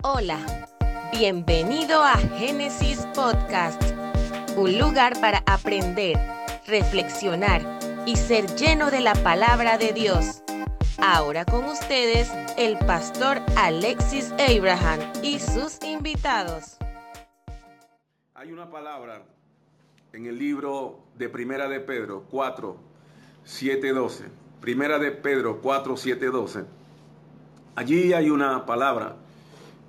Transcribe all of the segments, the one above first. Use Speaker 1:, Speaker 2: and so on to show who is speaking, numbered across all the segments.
Speaker 1: Hola, bienvenido a Génesis Podcast, un lugar para aprender, reflexionar y ser lleno de la palabra de Dios. Ahora con ustedes el pastor Alexis Abraham y sus invitados.
Speaker 2: Hay una palabra en el libro de Primera de Pedro 4, 7, 12. Primera de Pedro 4, 7, 12. Allí hay una palabra.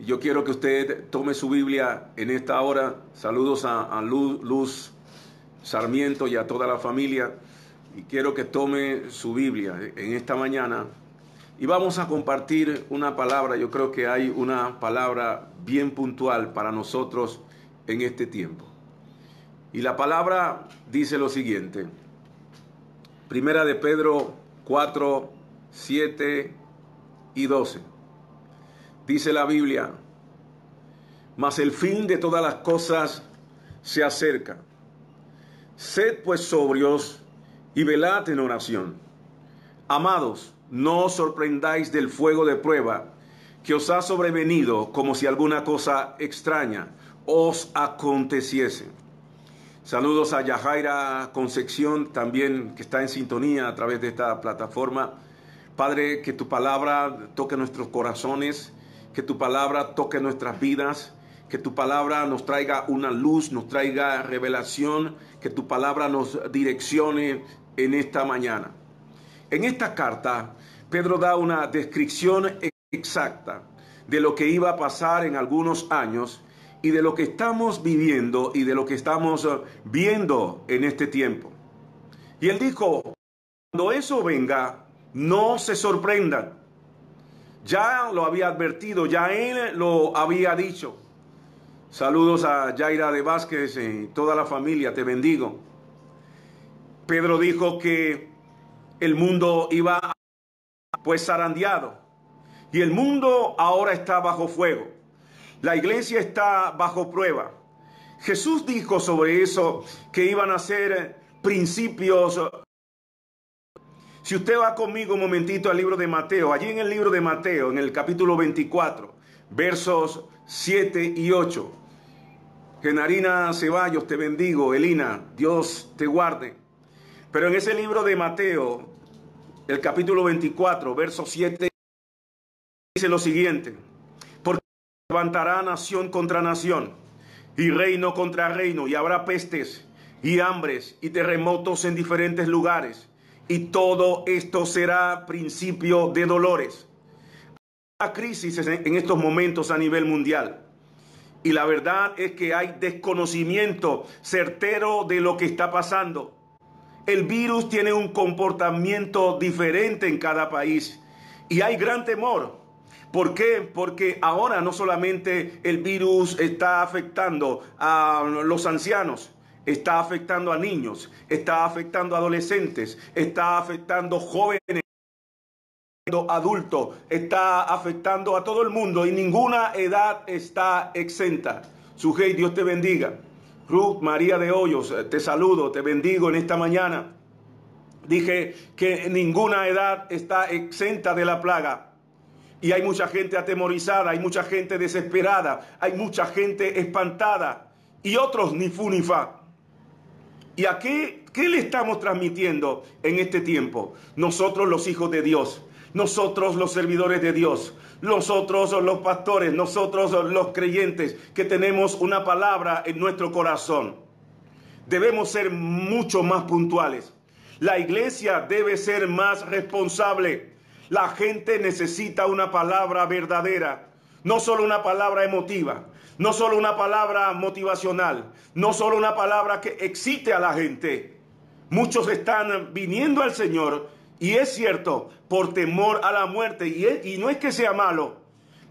Speaker 2: Yo quiero que usted tome su Biblia en esta hora. Saludos a, Luz Sarmiento y a toda la familia. Y quiero que tome su Biblia en esta mañana. Y vamos a compartir una palabra. Yo creo que hay una palabra bien puntual para nosotros en este tiempo. Y la palabra dice lo siguiente. Primera de Pedro 4, 7 y 12. Dice la Biblia, mas el fin de todas las cosas se acerca. Sed pues sobrios y velad en oración. Amados, no os sorprendáis del fuego de prueba que os ha sobrevenido como si alguna cosa extraña os aconteciese. Saludos a Yajaira Concepción, también que está en sintonía a través de esta plataforma. Padre, que tu palabra toque nuestros corazones, que tu palabra toque nuestras vidas, que tu palabra nos traiga una luz, nos traiga revelación, que tu palabra nos direccione en esta mañana. En esta carta, Pedro da una descripción exacta de lo que iba a pasar en algunos años y de lo que estamos viviendo y de lo que estamos viendo en este tiempo. Y él dijo, cuando eso venga, no se sorprendan. Ya lo había advertido, ya él lo había dicho. Saludos a Yaira de Vázquez y toda la familia, te bendigo. Pedro dijo que el mundo iba pues zarandeado y el mundo ahora está bajo fuego. La iglesia está bajo prueba. Jesús dijo sobre eso que iban a ser principios. Si usted va conmigo un momentito al libro de Mateo, allí en el libro de Mateo, en el capítulo 24, versos 7 y 8. Genarina Ceballos, te bendigo. Elina, Dios te guarde. Pero en ese libro de Mateo, el capítulo 24, versos 7, dice lo siguiente levantará nación contra nación y reino contra reino y habrá pestes y hambres y terremotos en diferentes lugares y todo esto será principio de dolores. Hay crisis en estos momentos a nivel mundial y la verdad es que hay desconocimiento certero de lo que está pasando. El virus tiene un comportamiento diferente en cada país y hay gran temor ¿Por qué? Porque ahora no solamente el virus está afectando a los ancianos, está afectando a niños, está afectando a adolescentes, está afectando jóvenes adultos, está afectando a todo el mundo y ninguna edad está exenta. Sujei, Dios te bendiga. Ruth María de Hoyos, te saludo, te bendigo en esta mañana. Dije que ninguna edad está exenta de la plaga. Y hay mucha gente atemorizada, hay mucha gente desesperada, hay mucha gente espantada y otros ni fu ni fa. ¿Y aquí qué le estamos transmitiendo en este tiempo? Nosotros los hijos de Dios, nosotros los servidores de Dios, nosotros los pastores, nosotros los creyentes que tenemos una palabra en nuestro corazón. Debemos ser mucho más puntuales. La iglesia debe ser más responsable. La gente necesita una palabra verdadera, no solo una palabra emotiva, no solo una palabra motivacional, no solo una palabra que excite a la gente. Muchos están viniendo al Señor y es cierto, por temor a la muerte, y, no es que sea malo,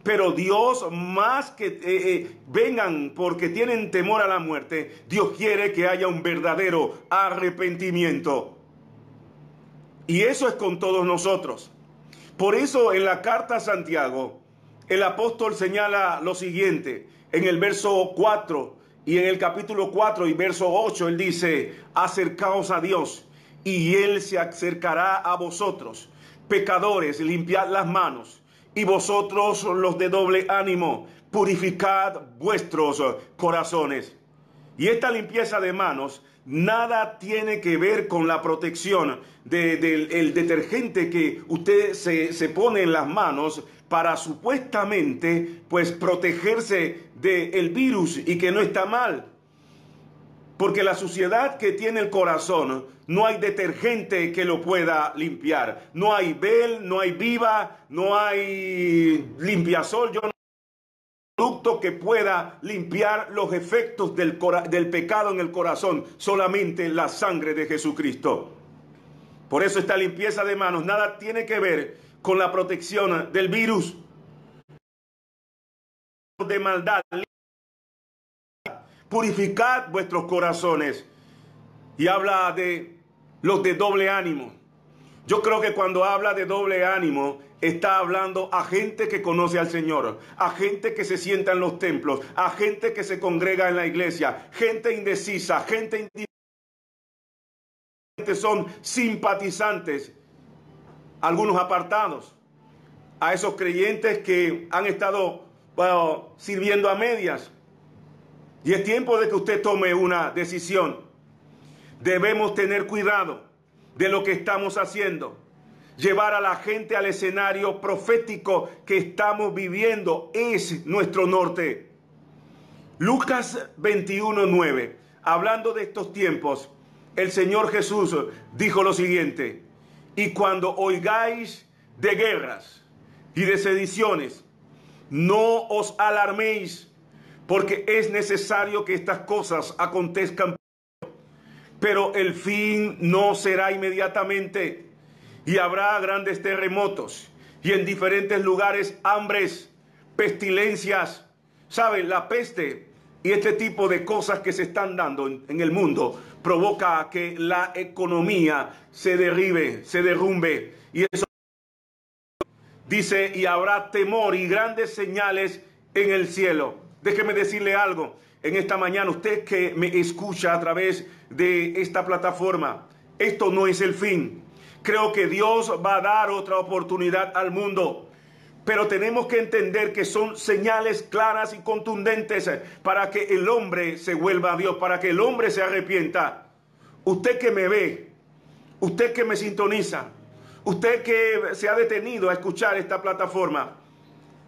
Speaker 2: pero Dios más que eh, eh, vengan porque tienen temor a la muerte, Dios quiere que haya un verdadero arrepentimiento. Y eso es con todos nosotros. Por eso en la carta a Santiago, el apóstol señala lo siguiente, en el verso 4 y en el capítulo 4 y verso 8, él dice, acercaos a Dios y Él se acercará a vosotros. Pecadores, limpiad las manos y vosotros los de doble ánimo, purificad vuestros corazones. Y esta limpieza de manos nada tiene que ver con la protección del detergente que usted se, se, pone en las manos para supuestamente pues protegerse del virus y que no está mal. Porque la suciedad que tiene el corazón, no hay detergente que lo pueda limpiar. No hay Bel, no hay Viva, no hay limpiasol. Yo no producto que pueda limpiar los efectos del, del pecado en el corazón, solamente la sangre de Jesucristo. Por eso esta limpieza de manos nada tiene que ver con la protección del virus, de maldad purificad vuestros corazones. Y habla de los de doble ánimo. Yo creo que cuando habla de doble ánimo, está hablando a gente que conoce al Señor, a gente que se sienta en los templos, a gente que se congrega en la iglesia, gente indecisa, gente indecisa. Son simpatizantes, algunos apartados, a esos creyentes que han estado sirviendo a medias, y es tiempo de que usted tome una decisión. Debemos tener cuidado de lo que estamos haciendo. Llevar a la gente al escenario profético que estamos viviendo es nuestro norte. Lucas 21:9. Hablando de estos tiempos, el Señor Jesús dijo lo siguiente, y cuando oigáis de guerras y de sediciones, no os alarméis porque es necesario que estas cosas acontezcan, pero el fin no será inmediatamente y habrá grandes terremotos y en diferentes lugares hambres, pestilencias, ¿saben? La peste y este tipo de cosas que se están dando en, el mundo provoca que la economía se derribe, se derrumbe y eso dice y habrá temor y grandes señales en el cielo. Déjeme decirle algo en esta mañana, usted que me escucha a través de esta plataforma, esto no es el fin. Creo que Dios va a dar otra oportunidad al mundo. Pero tenemos que entender que son señales claras y contundentes para que el hombre se vuelva a Dios, para que el hombre se arrepienta. Usted que me ve, usted que me sintoniza, usted que se ha detenido a escuchar esta plataforma,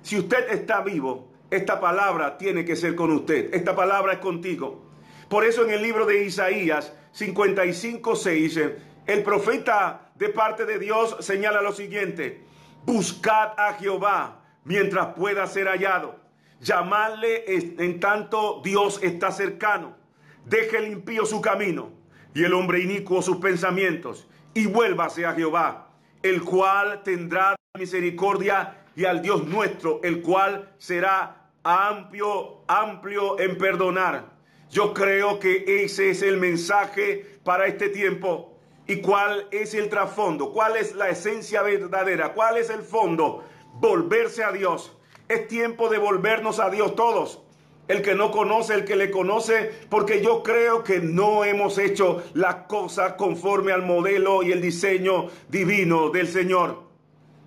Speaker 2: si usted está vivo, esta palabra tiene que ser con usted. Esta palabra es contigo. Por eso en el libro de Isaías 55, 6, el profeta de parte de Dios señala lo siguiente. Buscad a Jehová mientras pueda ser hallado. Llamadle en tanto Dios está cercano. Deje el impío su camino y el hombre inicuo sus pensamientos y vuélvase a Jehová, el cual tendrá misericordia y al Dios nuestro, el cual será amplio, amplio en perdonar. Yo creo que ese es el mensaje para este tiempo. ¿Y cuál es el trasfondo? ¿Cuál es la esencia verdadera? ¿Cuál es el fondo? Volverse a Dios. Es tiempo de volvernos a Dios todos. El que no conoce, el que le conoce, porque yo creo que no hemos hecho las cosas conforme al modelo y el diseño divino del Señor.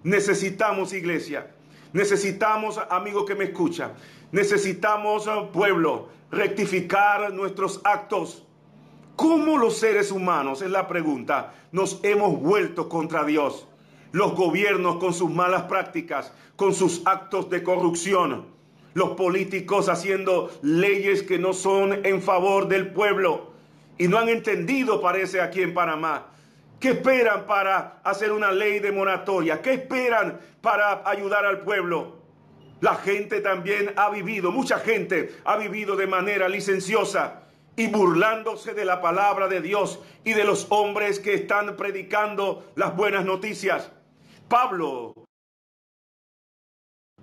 Speaker 2: Necesitamos iglesia Necesitamos, amigo que me escucha, necesitamos, eh, pueblo, rectificar nuestros actos. ¿Cómo los seres humanos, es la pregunta, nos hemos vuelto contra Dios? Los gobiernos con sus malas prácticas, con sus actos de corrupción, los políticos haciendo leyes que no son en favor del pueblo y no han entendido, parece aquí en Panamá, ¿Qué esperan para hacer una ley de moratoria? ¿Qué esperan para ayudar al pueblo? La gente también ha vivido, mucha gente ha vivido de manera licenciosa y burlándose de la palabra de Dios y de los hombres que están predicando las buenas noticias. Pablo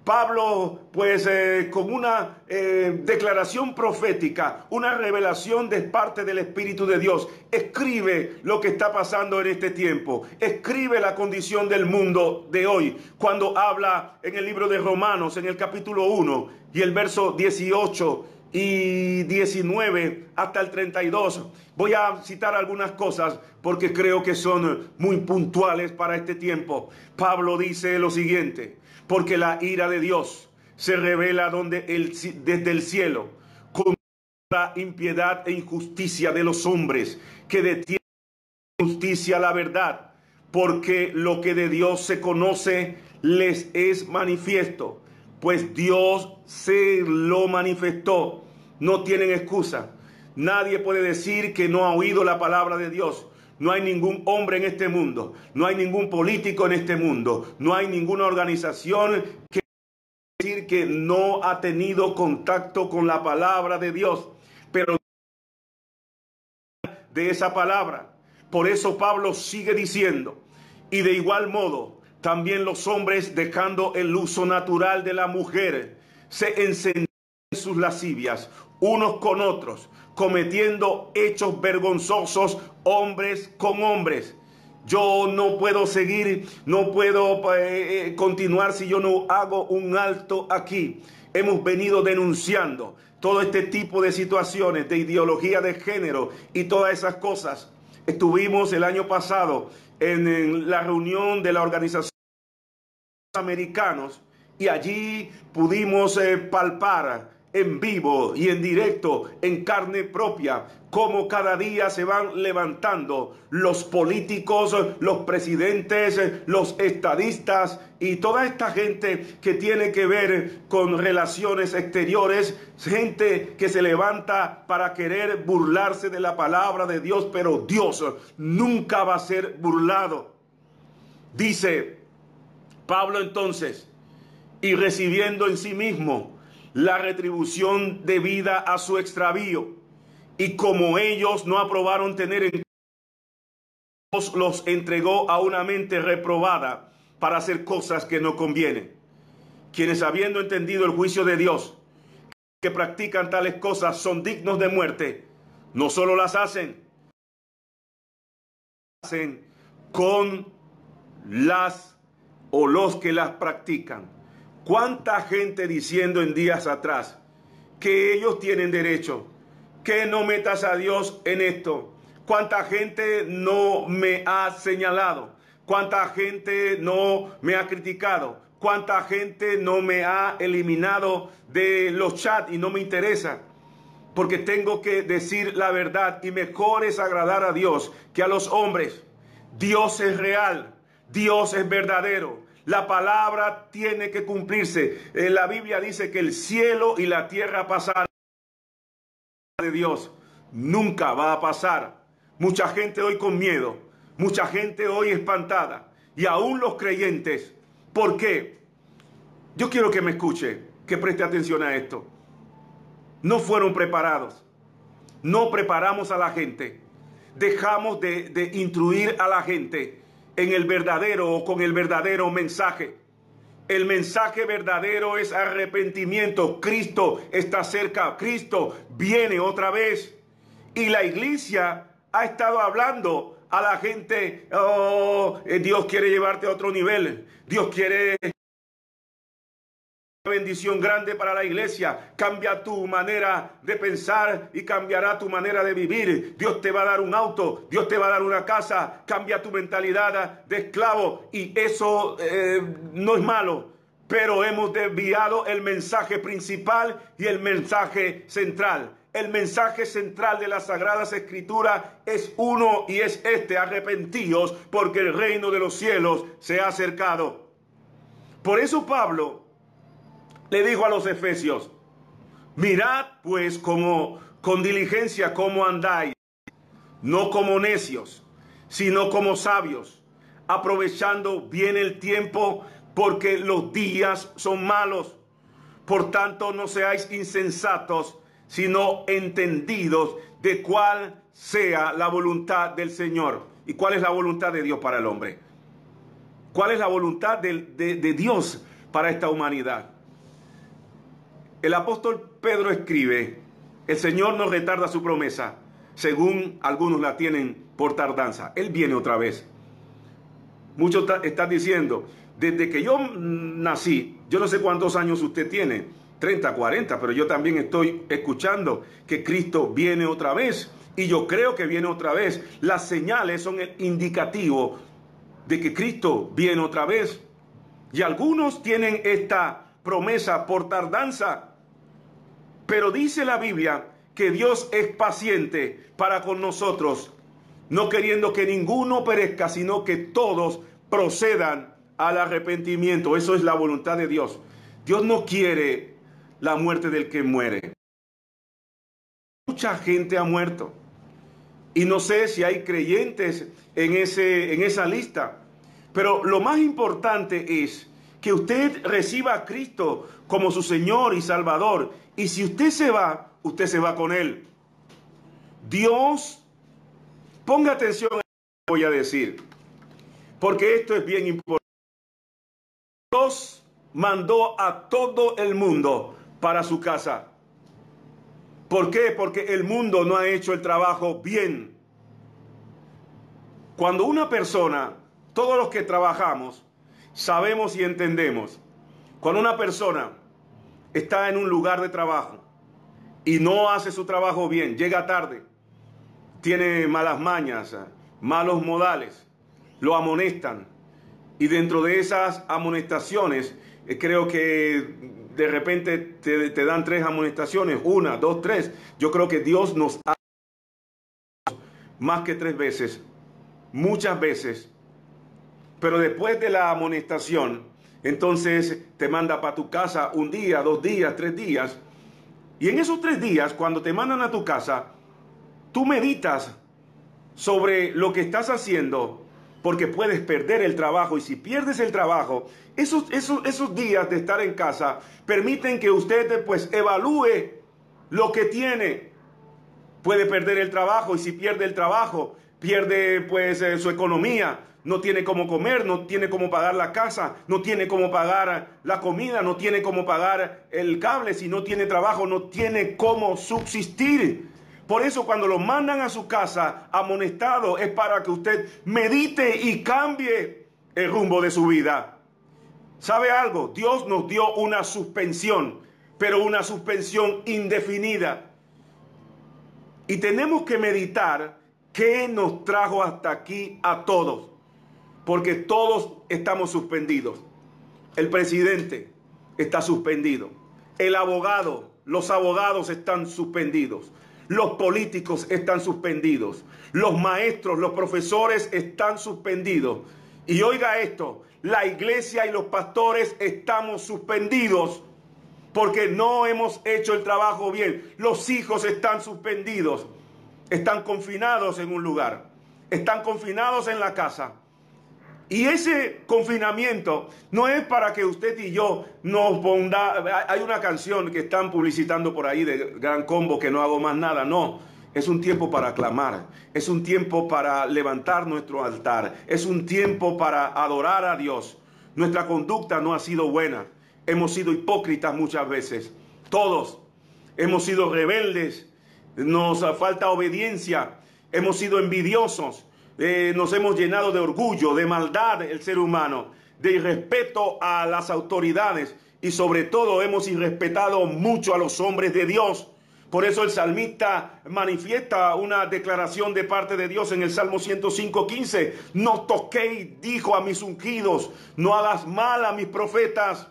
Speaker 2: Pablo, pues eh, con una eh, declaración profética, una revelación de parte del Espíritu de Dios, escribe lo que está pasando en este tiempo, escribe la condición del mundo de hoy, cuando habla en el libro de Romanos, en el capítulo 1 y el verso 18 y 19 hasta el 32. Voy a citar algunas cosas porque creo que son muy puntuales para este tiempo. Pablo dice lo siguiente porque la ira de Dios se revela donde el, desde el cielo con la impiedad e injusticia de los hombres que detienen justicia la verdad, porque lo que de Dios se conoce les es manifiesto, pues Dios se lo manifestó. No tienen excusa. Nadie puede decir que no ha oído la palabra de Dios. No hay ningún hombre en este mundo, no hay ningún político en este mundo, no hay ninguna organización que decir que no ha tenido contacto con la palabra de Dios, pero de esa palabra. Por eso Pablo sigue diciendo, y de igual modo, también los hombres dejando el uso natural de la mujer, se encendían sus lascivias unos con otros, cometiendo hechos vergonzosos hombres con hombres. Yo no puedo seguir, no puedo eh, eh, continuar si yo no hago un alto aquí. Hemos venido denunciando todo este tipo de situaciones, de ideología de género y todas esas cosas. Estuvimos el año pasado en, la reunión de la Organización Americanos y allí pudimos eh, palpar en vivo y en directo, en carne propia, como cada día se van levantando los políticos, los presidentes, los estadistas y toda esta gente que tiene que ver con relaciones exteriores, gente que se levanta para querer burlarse de la palabra de Dios, pero Dios nunca va a ser burlado. Dice Pablo entonces, y recibiendo en sí mismo, la retribución debida a su extravío. Y como ellos no aprobaron tener en los entregó a una mente reprobada para hacer cosas que no convienen. Quienes habiendo entendido el juicio de Dios, que practican tales cosas son dignos de muerte, no solo las hacen, hacen con las o los que las practican. ¿Cuánta gente diciendo en días atrás que ellos tienen derecho? Que no metas a Dios en esto. ¿Cuánta gente no me ha señalado? ¿Cuánta gente no me ha criticado? ¿Cuánta gente no me ha eliminado de los chats y no me interesa? Porque tengo que decir la verdad y mejor es agradar a Dios que a los hombres. Dios es real, Dios es verdadero. La palabra tiene que cumplirse. Eh, la Biblia dice que el cielo y la tierra pasarán de Dios. Nunca va a pasar. Mucha gente hoy con miedo. Mucha gente hoy espantada. Y aún los creyentes. ¿Por qué? Yo quiero que me escuche, que preste atención a esto. No fueron preparados. No preparamos a la gente. Dejamos de, de instruir a la gente en el verdadero o con el verdadero mensaje. El mensaje verdadero es arrepentimiento. Cristo está cerca. Cristo viene otra vez. Y la iglesia ha estado hablando a la gente, oh, eh, Dios quiere llevarte a otro nivel. Dios quiere bendición grande para la iglesia. Cambia tu manera de pensar y cambiará tu manera de vivir. Dios te va a dar un auto, Dios te va a dar una casa. Cambia tu mentalidad de esclavo y eso eh, no es malo. Pero hemos desviado el mensaje principal y el mensaje central. El mensaje central de las Sagradas Escrituras es uno y es este, arrepentíos porque el reino de los cielos se ha acercado. Por eso Pablo le dijo a los efesios, mirad pues como con diligencia cómo andáis, no como necios, sino como sabios, aprovechando bien el tiempo porque los días son malos. Por tanto, no seáis insensatos, sino entendidos de cuál sea la voluntad del Señor. ¿Y cuál es la voluntad de Dios para el hombre? ¿Cuál es la voluntad de, de Dios para esta humanidad? El apóstol Pedro escribe, el Señor no retarda su promesa, según algunos la tienen por tardanza. Él viene otra vez. Muchos están diciendo, desde que yo nací, yo no sé cuántos años usted tiene, 30, 40, pero yo también estoy escuchando que Cristo viene otra vez. Y yo creo que viene otra vez. Las señales son el indicativo de que Cristo viene otra vez. Y algunos tienen esta promesa por tardanza. Pero dice la Biblia que Dios es paciente para con nosotros, no queriendo que ninguno perezca, sino que todos procedan al arrepentimiento. Eso es la voluntad de Dios. Dios no quiere la muerte del que muere. Mucha gente ha muerto. Y no sé si hay creyentes en, ese, en esa lista. Pero lo más importante es que usted reciba a Cristo como su Señor y Salvador. Y si usted se va, usted se va con Él. Dios, ponga atención a lo que voy a decir, porque esto es bien importante. Dios mandó a todo el mundo para su casa. ¿Por qué? Porque el mundo no ha hecho el trabajo bien. Cuando una persona, todos los que trabajamos, sabemos y entendemos, cuando una persona está en un lugar de trabajo y no hace su trabajo bien, llega tarde, tiene malas mañas, malos modales, lo amonestan. Y dentro de esas amonestaciones, eh, creo que de repente te, dan tres amonestaciones, una, dos, tres. Yo creo que Dios nos ha más que tres veces, muchas veces. Pero después de la amonestación, entonces te manda para tu casa un día, dos días, tres días. Y en esos tres días, cuando te mandan a tu casa, tú meditas sobre lo que estás haciendo, porque puedes perder el trabajo. Y si pierdes el trabajo, esos, esos, esos días de estar en casa permiten que usted pues evalúe lo que tiene. Puede perder el trabajo y si pierde el trabajo, pierde pues eh, su economía, no tiene cómo comer, no tiene cómo pagar la casa, no tiene cómo pagar la comida, no tiene cómo pagar el cable, si no tiene trabajo, no tiene cómo subsistir. Por eso cuando lo mandan a su casa amonestado es para que usted medite y cambie el rumbo de su vida. ¿Sabe algo? Dios nos dio una suspensión, pero una suspensión indefinida. Y tenemos que meditar qué nos trajo hasta aquí a todos porque todos estamos suspendidos. El presidente está suspendido. El abogado, los abogados están suspendidos. Los políticos están suspendidos. Los maestros, los profesores están suspendidos. Y oiga esto, la iglesia y los pastores estamos suspendidos porque no hemos hecho el trabajo bien. Los hijos están suspendidos. Están confinados en un lugar. Están confinados en la casa. Y ese confinamiento no es para que usted y yo nos ponga. Hay una canción que están publicitando por ahí de Gran Combo que no hago más nada. No, es un tiempo para clamar. Es un tiempo para levantar nuestro altar. Es un tiempo para adorar a Dios. Nuestra conducta no ha sido buena. Hemos sido hipócritas muchas veces. Todos hemos sido rebeldes. Nos falta obediencia. Hemos sido envidiosos eh, nos hemos llenado de orgullo, de maldad el ser humano, de irrespeto a las autoridades y sobre todo hemos irrespetado mucho a los hombres de Dios. Por eso el salmista manifiesta una declaración de parte de Dios en el Salmo 105.15. No toquéis, dijo a mis ungidos, no hagas mal a mis profetas.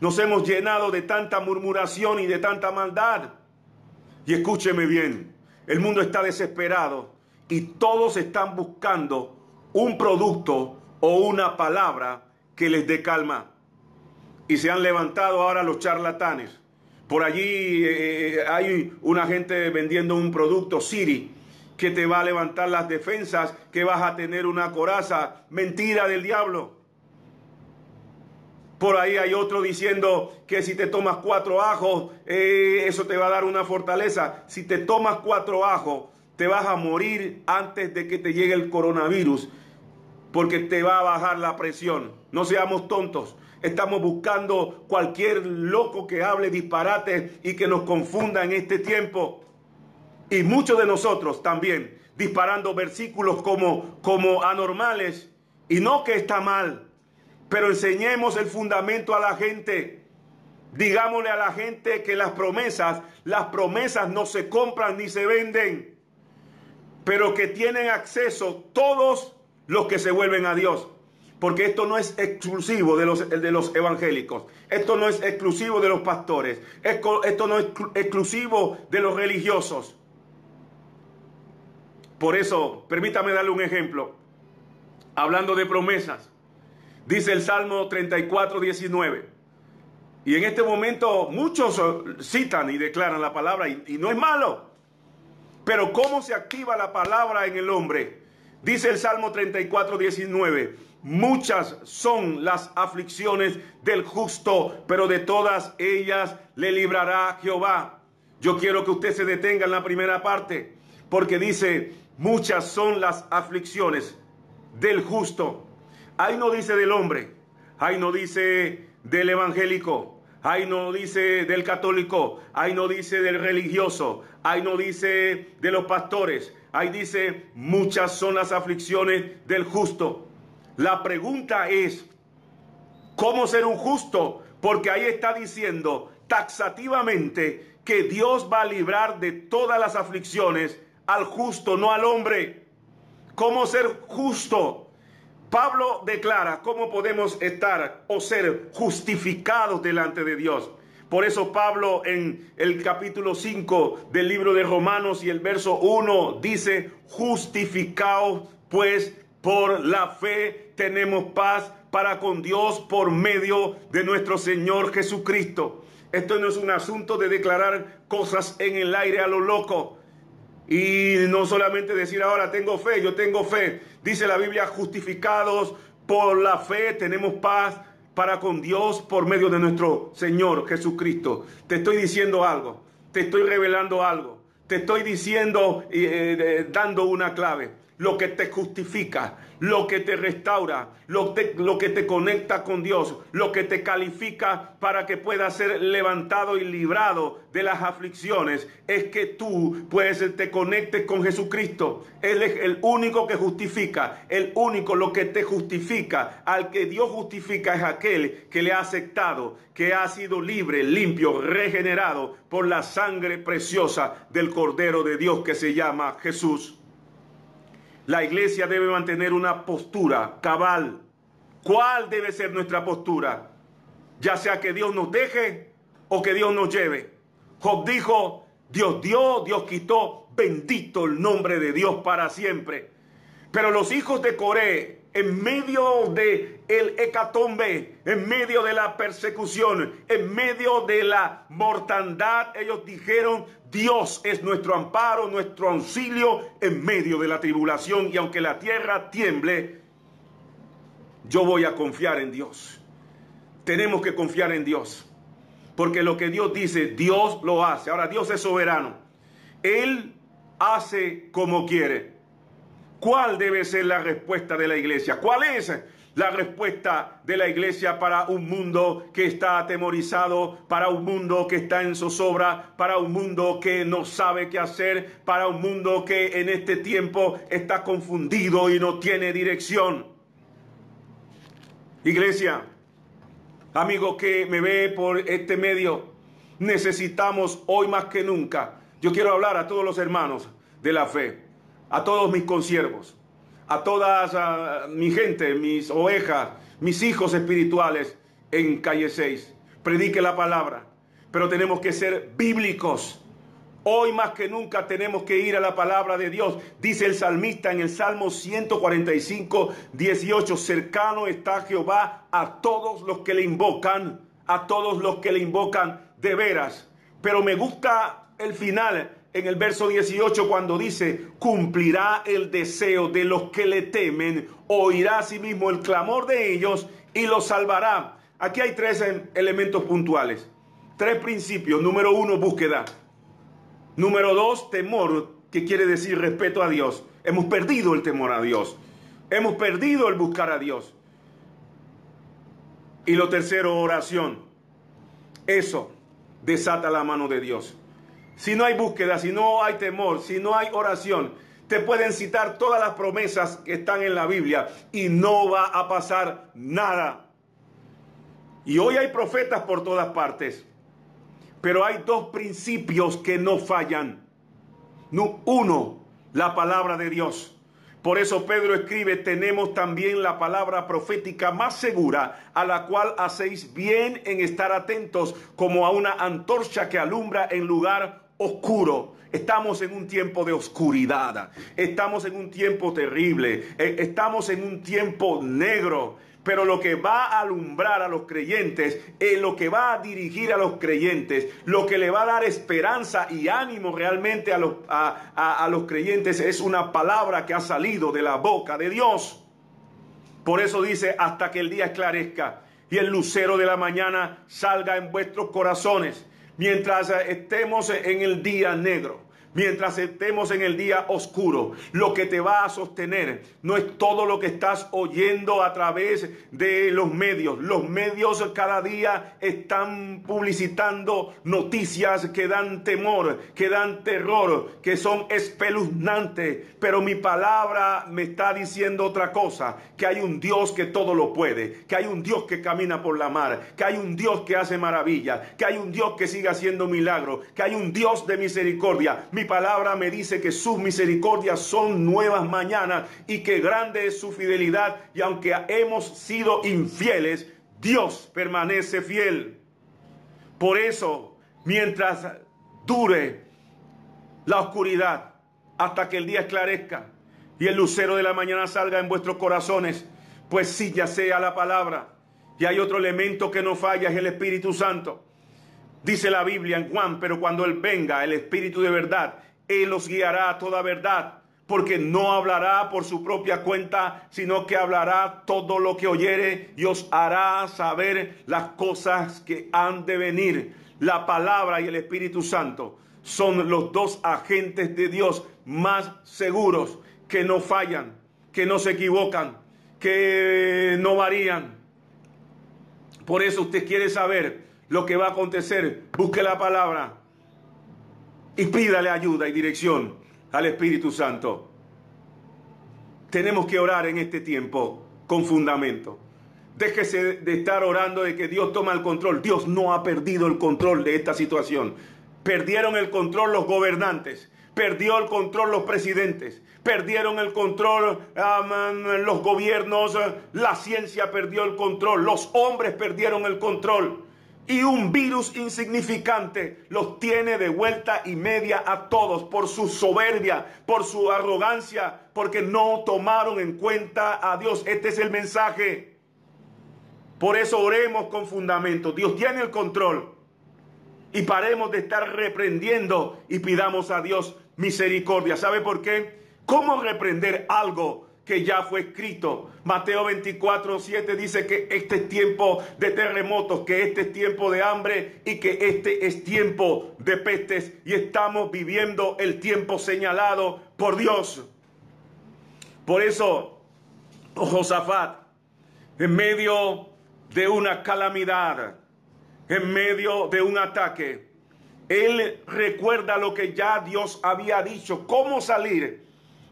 Speaker 2: Nos hemos llenado de tanta murmuración y de tanta maldad. Y escúcheme bien, el mundo está desesperado y todos están buscando un producto o una palabra que les dé calma. Y se han levantado ahora los charlatanes. Por allí eh, eh, hay una gente vendiendo un producto Siri que te va a levantar las defensas, que vas a tener una coraza. Mentira del diablo. Por ahí hay otro diciendo que si te tomas cuatro ajos, eh, eso te va a dar una fortaleza. Si te tomas cuatro ajos, te vas a morir antes de que te llegue el coronavirus, porque te va a bajar la presión. No seamos tontos. Estamos buscando cualquier loco que hable disparate y que nos confunda en este tiempo. Y muchos de nosotros también disparando versículos como, como anormales. Y no que está mal, pero enseñemos el fundamento a la gente. Digámosle a la gente que las promesas, las promesas no se compran ni se venden pero que tienen acceso todos los que se vuelven a Dios. Porque esto no es exclusivo de los, de los evangélicos. Esto no es exclusivo de los pastores. Esto no es exclusivo de los religiosos. Por eso, permítame darle un ejemplo. Hablando de promesas. Dice el Salmo 34, 19. Y en este momento muchos citan y declaran la palabra y, y no es malo. Pero ¿cómo se activa la palabra en el hombre? Dice el Salmo 34, 19. Muchas son las aflicciones del justo, pero de todas ellas le librará Jehová. Yo quiero que usted se detenga en la primera parte, porque dice, muchas son las aflicciones del justo. Ahí no dice del hombre, ahí no dice del evangélico, ahí no dice del católico, ahí no dice del religioso, ahí no dice de los pastores, ahí dice muchas son las aflicciones del justo. La pregunta es, ¿cómo ser un justo? Porque ahí está diciendo taxativamente que Dios va a librar de todas las aflicciones al justo, no al hombre. ¿Cómo ser justo? Pablo declara cómo podemos estar o ser justificados delante de Dios. Por eso Pablo en el capítulo 5 del libro de Romanos y el verso 1 dice, justificados pues por la fe tenemos paz para con Dios por medio de nuestro Señor Jesucristo. Esto no es un asunto de declarar cosas en el aire a lo loco. Y no solamente decir ahora tengo fe, yo tengo fe. Dice la Biblia, justificados por la fe tenemos paz para con Dios por medio de nuestro Señor Jesucristo. Te estoy diciendo algo, te estoy revelando algo, te estoy diciendo, y eh, eh, dando una clave lo que te justifica, lo que te restaura, lo, lo, que te conecta con Dios, lo que te califica para que puedas ser levantado y librado de las aflicciones, es que tú puedes te conectes con Jesucristo. Él es el único que justifica, el único lo que te justifica. Al que Dios justifica es aquel que le ha aceptado, que ha sido libre, limpio, regenerado por la sangre preciosa del Cordero de Dios que se llama Jesús. La iglesia debe mantener una postura cabal. ¿Cuál debe ser nuestra postura? Ya sea que Dios nos deje o que Dios nos lleve. Job dijo, Dios dio, Dios quitó, bendito el nombre de Dios para siempre. Pero los hijos de Coré, en medio de el hecatombe, en medio de la persecución, en medio de la mortandad, ellos dijeron, Dios es nuestro amparo, nuestro auxilio en medio de la tribulación y aunque la tierra tiemble, yo voy a confiar en Dios. Tenemos que confiar en Dios. Porque lo que Dios dice, Dios lo hace. Ahora, Dios es soberano. Él hace como quiere. ¿Cuál debe ser la respuesta de la iglesia? ¿Cuál es la respuesta de la iglesia para un mundo que está atemorizado, para un mundo que está en zozobra, para un mundo que no sabe qué hacer, para un mundo que en este tiempo está confundido y no tiene dirección? Iglesia, amigo que me ve por este medio, necesitamos hoy más que nunca. Yo quiero hablar a todos los hermanos de la fe a todos mis consiervos, a toda mi gente, mis ovejas, mis hijos espirituales en calle 6. Predique la palabra, pero tenemos que ser bíblicos. Hoy más que nunca tenemos que ir a la palabra de Dios. Dice el salmista en el Salmo 145, 18, cercano está Jehová a todos los que le invocan, a todos los que le invocan de veras. Pero me gusta el final en el verso 18 cuando dice, cumplirá el deseo de los que le temen, oirá a sí mismo el clamor de ellos y los salvará. Aquí hay tres elementos puntuales, tres principios. Número uno, búsqueda. Número dos, temor, que quiere decir respeto a Dios. Hemos perdido el temor a Dios. Hemos perdido el buscar a Dios. Y lo tercero, oración. Eso desata la mano de Dios si no hay búsqueda, si no hay temor, si no hay oración, te pueden citar todas las promesas que están en la Biblia y no va a pasar nada. Y hoy hay profetas por todas partes, pero hay dos principios que no fallan. Uno, la palabra de Dios. Por eso Pedro escribe, tenemos también la palabra profética más segura, a la cual hacéis bien en estar atentos como a una antorcha que alumbra en lugar oscuro. Estamos en un tiempo de oscuridad, estamos en un tiempo terrible, eh, estamos en un tiempo negro. Pero lo que va a alumbrar a los creyentes, eh, lo que va a dirigir a los creyentes, lo que le va a dar esperanza y ánimo realmente a los, a los creyentes es una palabra que ha salido de la boca de Dios. Por eso dice, hasta que el día esclarezca y el lucero de la mañana salga en vuestros corazones, mientras eh, estemos en el día negro mientras estemos en el día oscuro. Lo que te va a sostener no es todo lo que estás oyendo a través de los medios. Los medios cada día están publicitando noticias que dan temor, que dan terror, que son espeluznantes. Pero mi palabra me está diciendo otra cosa, que hay un Dios que todo lo puede, que hay un Dios que camina por la mar, que hay un Dios que hace maravilla, que hay un Dios que sigue haciendo milagros, que hay un Dios de misericordia. Mi palabra me dice que sus misericordias son nuevas mañanas y que grande es su fidelidad. Y aunque hemos sido infieles, Dios permanece fiel. Por eso, mientras dure la oscuridad, hasta que el día esclarezca y el lucero de la mañana salga en vuestros corazones, pues sí ya sea la palabra. Y hay otro elemento que no falla, es el Espíritu Santo. Dice la Biblia en Juan, pero cuando Él venga, el Espíritu de verdad, Él los guiará a toda verdad, porque no hablará por su propia cuenta, sino que hablará todo lo que oyere y os hará saber las cosas que han de venir. La palabra y el Espíritu Santo son los dos agentes de Dios más seguros, que no fallan, que no se equivocan, que no varían. Por eso usted quiere saber lo que va a acontecer, busque la palabra y pídale ayuda y dirección al Espíritu Santo. Tenemos que orar en este tiempo con fundamento. Déjese de estar orando de que Dios toma el control. Dios no ha perdido el control de esta situación. Perdieron el control los gobernantes, perdió el control los presidentes, perdieron el control los gobiernos, la ciencia perdió el control, los hombres perdieron el control y un virus insignificante los tiene de vuelta y media a todos por su soberbia, por su arrogancia, porque no tomaron en cuenta a Dios. Este es el mensaje. Por eso oremos con fundamento. Dios tiene el control. Y paremos de estar reprendiendo y pidamos a Dios misericordia. ¿Sabe por qué? ¿Cómo reprender algo que ya fue escrito. Mateo 24, 7 dice que este es tiempo de terremotos, que este es tiempo de hambre y que este es tiempo de pestes. Y estamos viviendo el tiempo señalado por Dios. Por eso, Josafat, en medio de una calamidad, en medio de un ataque, él recuerda lo que ya Dios había dicho, cómo salir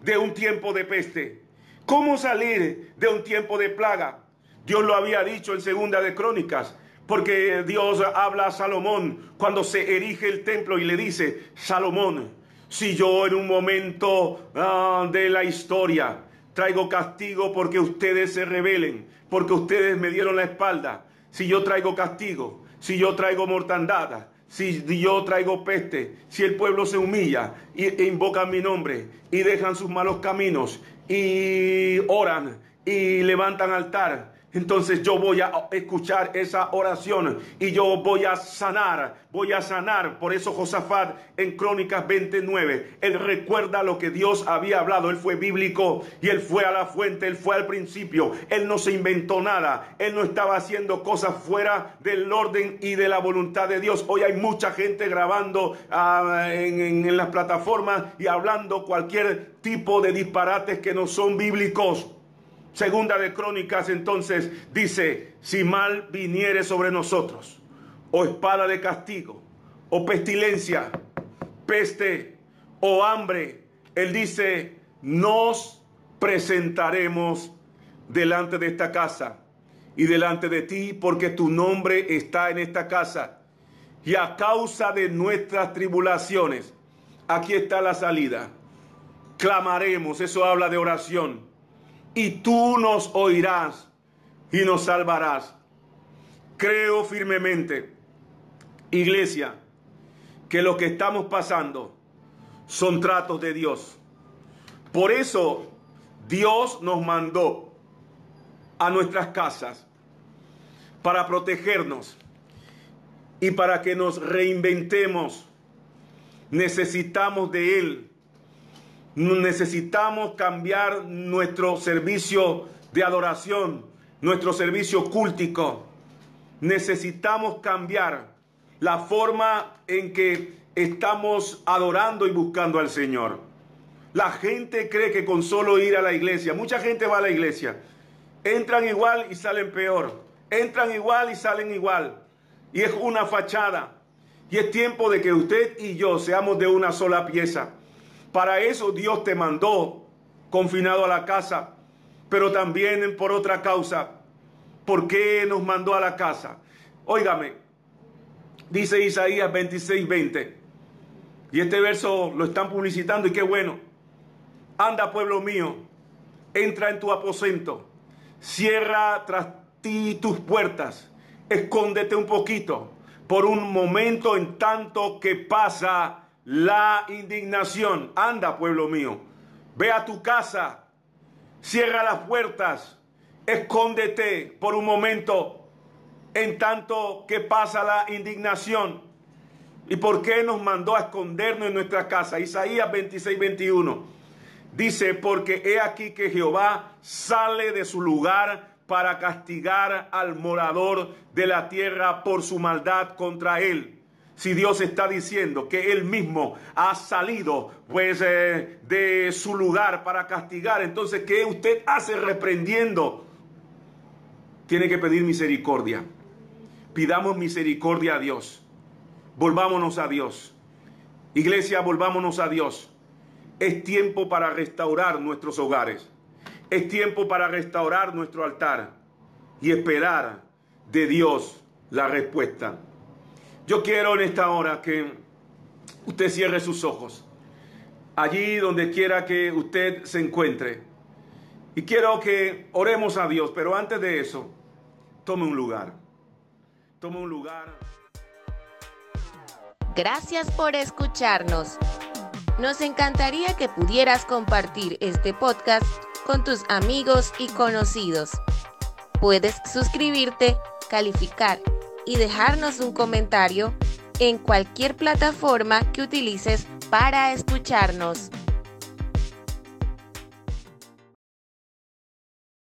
Speaker 2: de un tiempo de peste. ¿Cómo salir de un tiempo de plaga? Dios lo había dicho en Segunda de Crónicas, porque Dios habla a Salomón cuando se erige el templo y le dice, Salomón, si yo en un momento ah, de la historia traigo castigo porque ustedes se rebelen, porque ustedes me dieron la espalda, si yo traigo castigo, si yo traigo mortandad, si yo traigo peste, si el pueblo se humilla e invocan mi nombre y dejan sus malos caminos y oran y levantan altar entonces yo voy a escuchar esa oración y yo voy a sanar, voy a sanar. Por eso Josafat en Crónicas 29, él recuerda lo que Dios había hablado. Él fue bíblico y él fue a la fuente, él fue al principio. Él no se inventó nada, él no estaba haciendo cosas fuera del orden y de la voluntad de Dios. Hoy hay mucha gente grabando ah, en, en las plataformas y hablando cualquier tipo de disparates que no son bíblicos. Segunda de Crónicas entonces dice, si mal viniere sobre nosotros, o espada de castigo, o pestilencia, peste, o hambre, él dice, nos presentaremos delante de esta casa y delante de ti, porque tu nombre está en esta casa. Y a causa de nuestras tribulaciones, aquí está la salida clamaremos, eso habla de oración, y tú nos oirás y nos salvarás. Creo firmemente, iglesia, que lo que estamos pasando son tratos de Dios. Por eso Dios nos mandó a nuestras casas para protegernos y para que nos reinventemos. Necesitamos de Él. Necesitamos cambiar nuestro servicio de adoración, nuestro servicio cúltico. Necesitamos cambiar la forma en que estamos adorando y buscando al Señor. La gente cree que con solo ir a la iglesia, mucha gente va a la iglesia, entran igual y salen peor, entran igual y salen igual. Y es una fachada. Y es tiempo de que usted y yo seamos de una sola pieza. Para eso Dios te mandó confinado a la casa, pero también por otra causa. ¿Por qué nos mandó a la casa? Óigame, dice Isaías 26, 20. Y este verso lo están publicitando y qué bueno. Anda, pueblo mío, entra en tu aposento, cierra tras ti tus puertas, escóndete un poquito por un momento en tanto que pasa la indignación. Anda, pueblo mío, ve a tu casa, cierra las puertas, escóndete por un momento en tanto que pasa la indignación. ¿Y por qué nos mandó a escondernos en nuestra casa? Isaías 26, 21. Dice, porque he aquí que Jehová sale de su lugar para castigar al morador de la tierra por su maldad contra él. Si Dios está diciendo que él mismo ha salido pues eh, de su lugar para castigar, entonces ¿qué usted hace reprendiendo? Tiene que pedir misericordia. Pidamos misericordia a Dios. Volvámonos a Dios. Iglesia, volvámonos a Dios. Es tiempo para restaurar nuestros hogares. Es tiempo para restaurar nuestro altar y esperar de Dios la respuesta. Yo quiero en esta hora que usted cierre sus ojos, allí donde quiera que usted se encuentre. Y quiero que oremos a Dios, pero antes de eso, tome un lugar. Tome un lugar.
Speaker 1: Gracias por escucharnos. Nos encantaría que pudieras compartir este podcast con tus amigos y conocidos. Puedes suscribirte, calificar y dejarnos un comentario en cualquier plataforma que utilices para escucharnos.